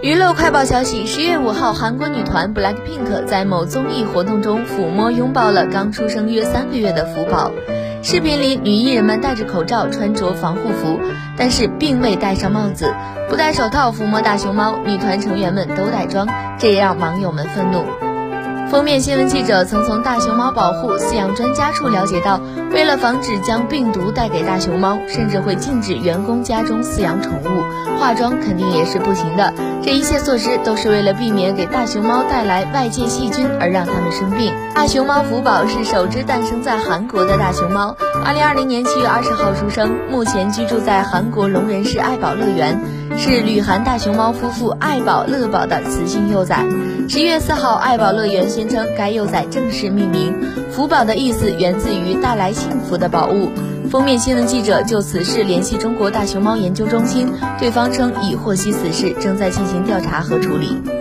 娱乐快报消息：十月五号，韩国女团 BLACKPINK 在某综艺活动中抚摸拥抱了刚出生约三个月的福宝。视频里，女艺人们戴着口罩，穿着防护服，但是并未戴上帽子，不戴手套抚摸大熊猫。女团成员们都带妆，这也让网友们愤怒。封面新闻记者曾从大熊猫保护饲养专家处了解到，为了防止将病毒带给大熊猫，甚至会禁止员工家中饲养宠物，化妆肯定也是不行的。这一切措施都是为了避免给大熊猫带来外界细菌而让它们生病。大熊猫福宝是首只诞生在韩国的大熊猫，二零二零年七月二十号出生，目前居住在韩国龙仁市爱宝乐园，是旅韩大熊猫夫妇爱宝乐宝的雌性幼崽。十一月四号，爱宝乐园宣称该幼崽正式命名“福宝”的意思源自于带来幸福的宝物。封面新闻记者就此事联系中国大熊猫研究中心，对方称已获悉此事，正在进行调查和处理。